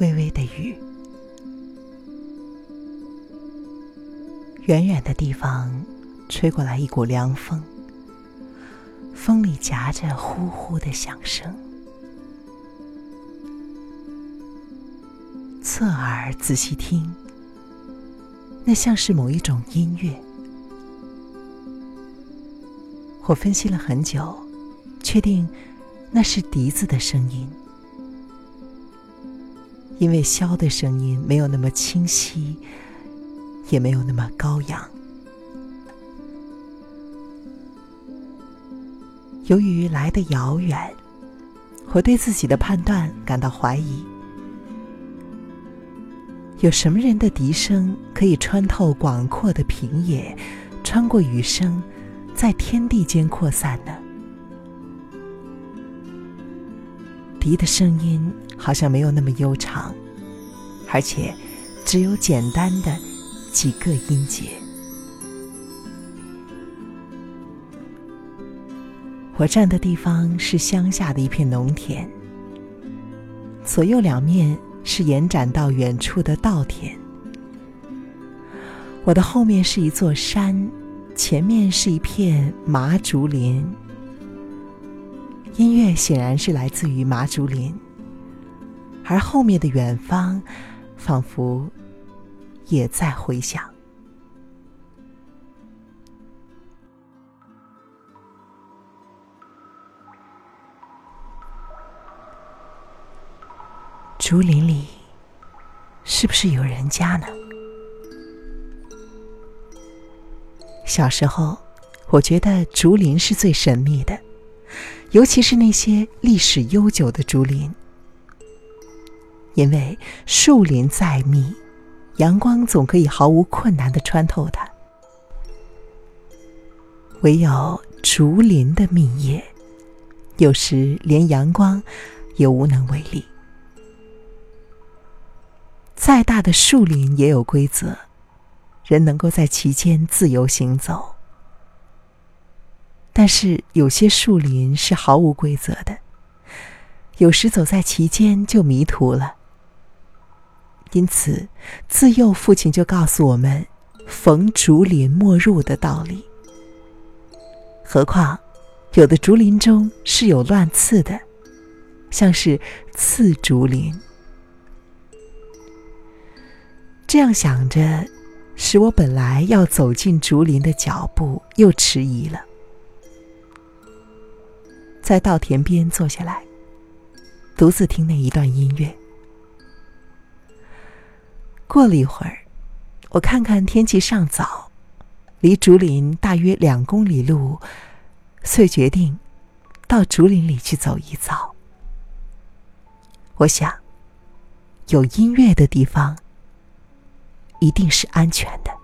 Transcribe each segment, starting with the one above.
微微的雨。远远的地方，吹过来一股凉风，风里夹着呼呼的响声。侧耳仔细听，那像是某一种音乐。我分析了很久，确定那是笛子的声音，因为箫的声音没有那么清晰。也没有那么高扬。由于来的遥远，我对自己的判断感到怀疑。有什么人的笛声可以穿透广阔的平野，穿过雨声，在天地间扩散呢？笛的声音好像没有那么悠长，而且只有简单的。几个音节。我站的地方是乡下的一片农田，左右两面是延展到远处的稻田。我的后面是一座山，前面是一片麻竹林。音乐显然是来自于麻竹林，而后面的远方，仿佛。也在回响。竹林里，是不是有人家呢？小时候，我觉得竹林是最神秘的，尤其是那些历史悠久的竹林，因为树林再密。阳光总可以毫无困难的穿透它，唯有竹林的密叶，有时连阳光也无能为力。再大的树林也有规则，人能够在其间自由行走。但是有些树林是毫无规则的，有时走在其间就迷途了。因此，自幼父亲就告诉我们“逢竹林莫入”的道理。何况，有的竹林中是有乱刺的，像是刺竹林。这样想着，使我本来要走进竹林的脚步又迟疑了。在稻田边坐下来，独自听那一段音乐。过了一会儿，我看看天气尚早，离竹林大约两公里路，遂决定到竹林里去走一遭。我想，有音乐的地方一定是安全的。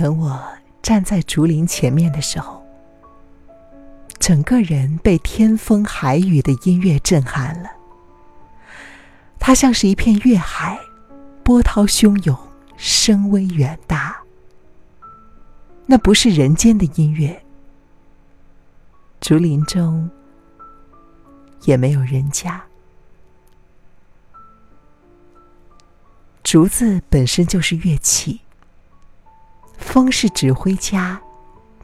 等我站在竹林前面的时候，整个人被天风海雨的音乐震撼了。它像是一片月海，波涛汹涌，声威远大。那不是人间的音乐，竹林中也没有人家。竹子本身就是乐器。风是指挥家，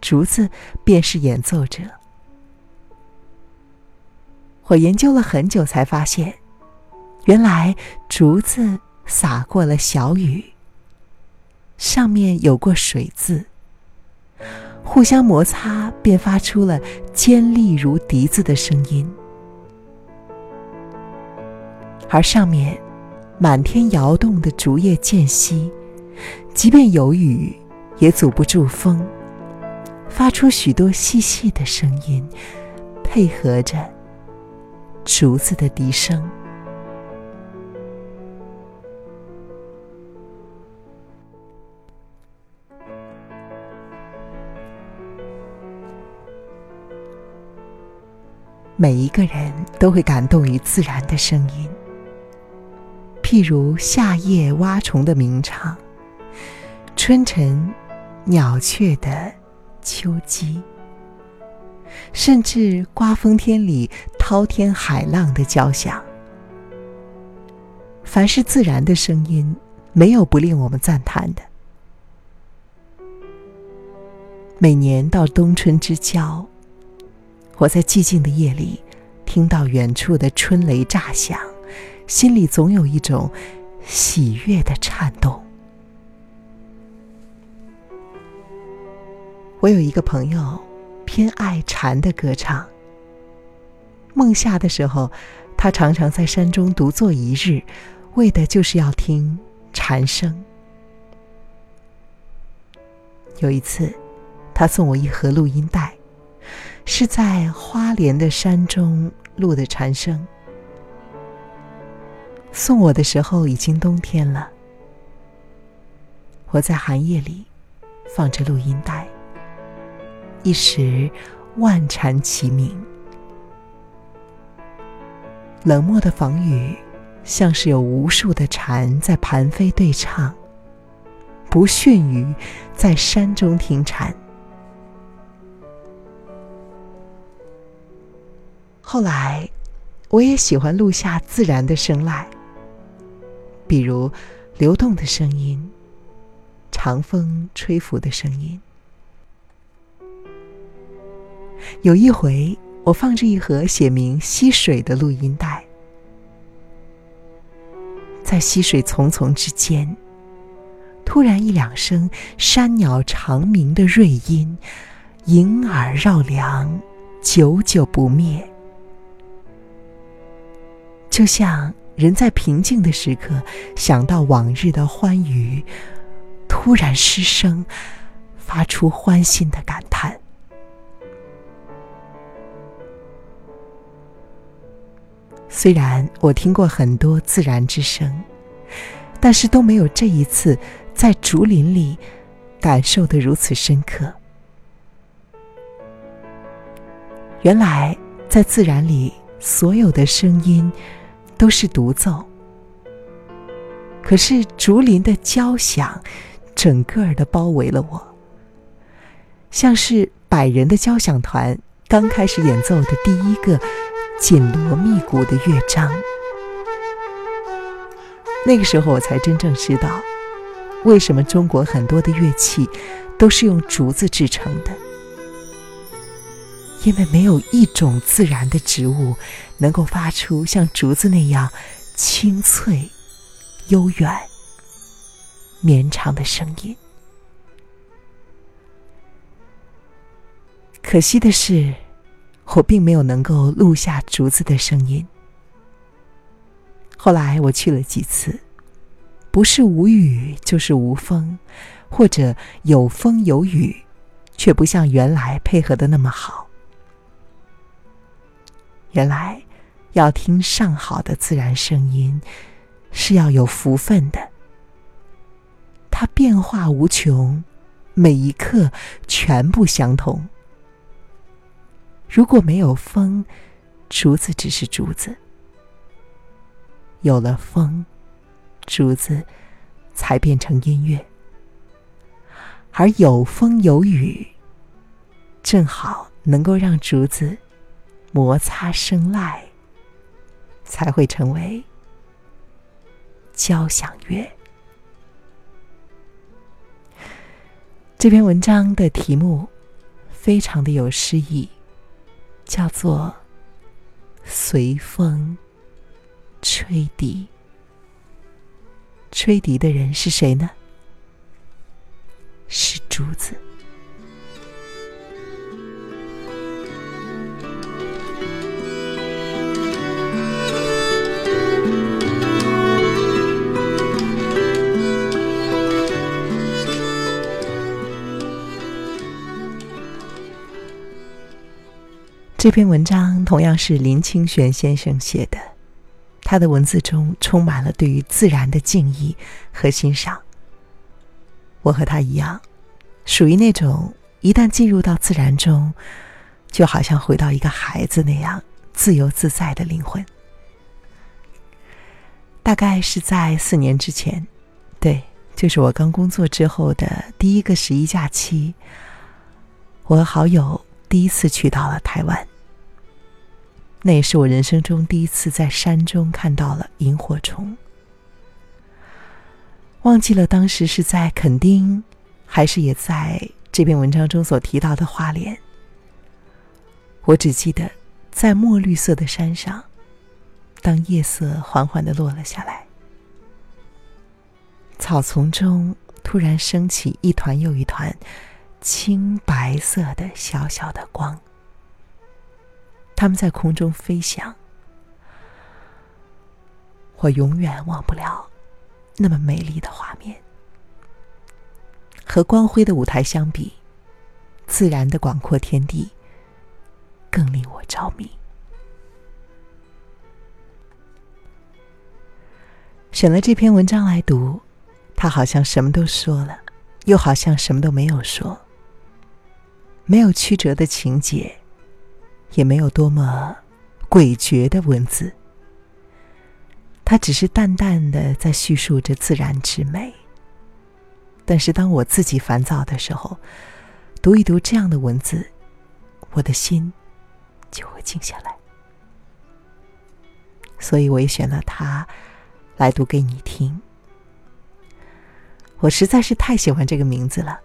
竹子便是演奏者。我研究了很久，才发现，原来竹子洒过了小雨，上面有过水渍，互相摩擦，便发出了尖利如笛子的声音。而上面满天摇动的竹叶间隙，即便有雨。也阻不住风，发出许多细细的声音，配合着竹子的笛声。每一个人都会感动于自然的声音，譬如夏夜蛙虫的鸣唱，春晨鸟雀的秋鸡，甚至刮风天里滔天海浪的交响。凡是自然的声音，没有不令我们赞叹的。每年到冬春之交，我在寂静的夜里，听到远处的春雷炸响，心里总有一种喜悦的颤动。我有一个朋友，偏爱蝉的歌唱。梦夏的时候，他常常在山中独坐一日，为的就是要听蝉声。有一次。他送我一盒录音带，是在花莲的山中录的蝉声。送我的时候已经冬天了，我在寒夜里放着录音带，一时万蝉齐鸣。冷漠的房宇，像是有无数的蝉在盘飞对唱，不逊于在山中听蝉。后来，我也喜欢录下自然的声籁，比如流动的声音、长风吹拂的声音。有一回，我放着一盒写明溪水的录音带，在溪水丛丛之间，突然一两声山鸟长鸣的瑞音，萦耳绕梁，久久不灭。就像人在平静的时刻想到往日的欢愉，突然失声，发出欢欣的感叹。虽然我听过很多自然之声，但是都没有这一次在竹林里感受的如此深刻。原来在自然里，所有的声音。都是独奏，可是竹林的交响，整个儿的包围了我，像是百人的交响团刚开始演奏的第一个紧锣密鼓的乐章。那个时候，我才真正知道，为什么中国很多的乐器都是用竹子制成的。因为没有一种自然的植物能够发出像竹子那样清脆、悠远、绵长的声音。可惜的是，我并没有能够录下竹子的声音。后来我去了几次，不是无雨就是无风，或者有风有雨，却不像原来配合的那么好。原来，要听上好的自然声音，是要有福分的。它变化无穷，每一刻全部相同。如果没有风，竹子只是竹子；有了风，竹子才变成音乐。而有风有雨，正好能够让竹子。摩擦声籁，才会成为交响乐。这篇文章的题目非常的有诗意，叫做《随风吹笛》。吹笛的人是谁呢？是竹子。这篇文章同样是林清玄先生写的，他的文字中充满了对于自然的敬意和欣赏。我和他一样，属于那种一旦进入到自然中，就好像回到一个孩子那样自由自在的灵魂。大概是在四年之前，对，就是我刚工作之后的第一个十一假期，我和好友第一次去到了台湾。那也是我人生中第一次在山中看到了萤火虫。忘记了当时是在垦丁，还是也在这篇文章中所提到的花莲。我只记得，在墨绿色的山上，当夜色缓缓的落了下来，草丛中突然升起一团又一团青白色的小小的光。他们在空中飞翔，我永远忘不了那么美丽的画面。和光辉的舞台相比，自然的广阔天地更令我着迷。选了这篇文章来读，他好像什么都说了，又好像什么都没有说，没有曲折的情节。也没有多么诡谲的文字，它只是淡淡的在叙述着自然之美。但是当我自己烦躁的时候，读一读这样的文字，我的心就会静下来。所以我也选了它来读给你听。我实在是太喜欢这个名字了，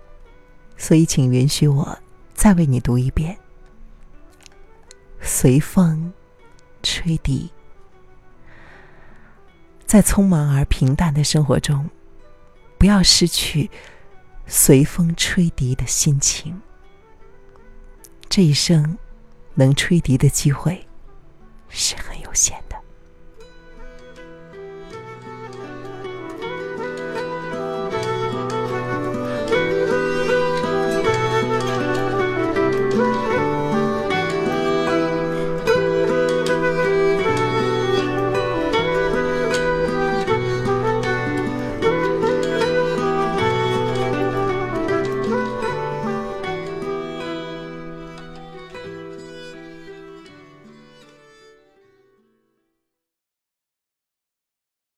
所以请允许我再为你读一遍。随风吹笛，在匆忙而平淡的生活中，不要失去随风吹笛的心情。这一生能吹笛的机会是很有限。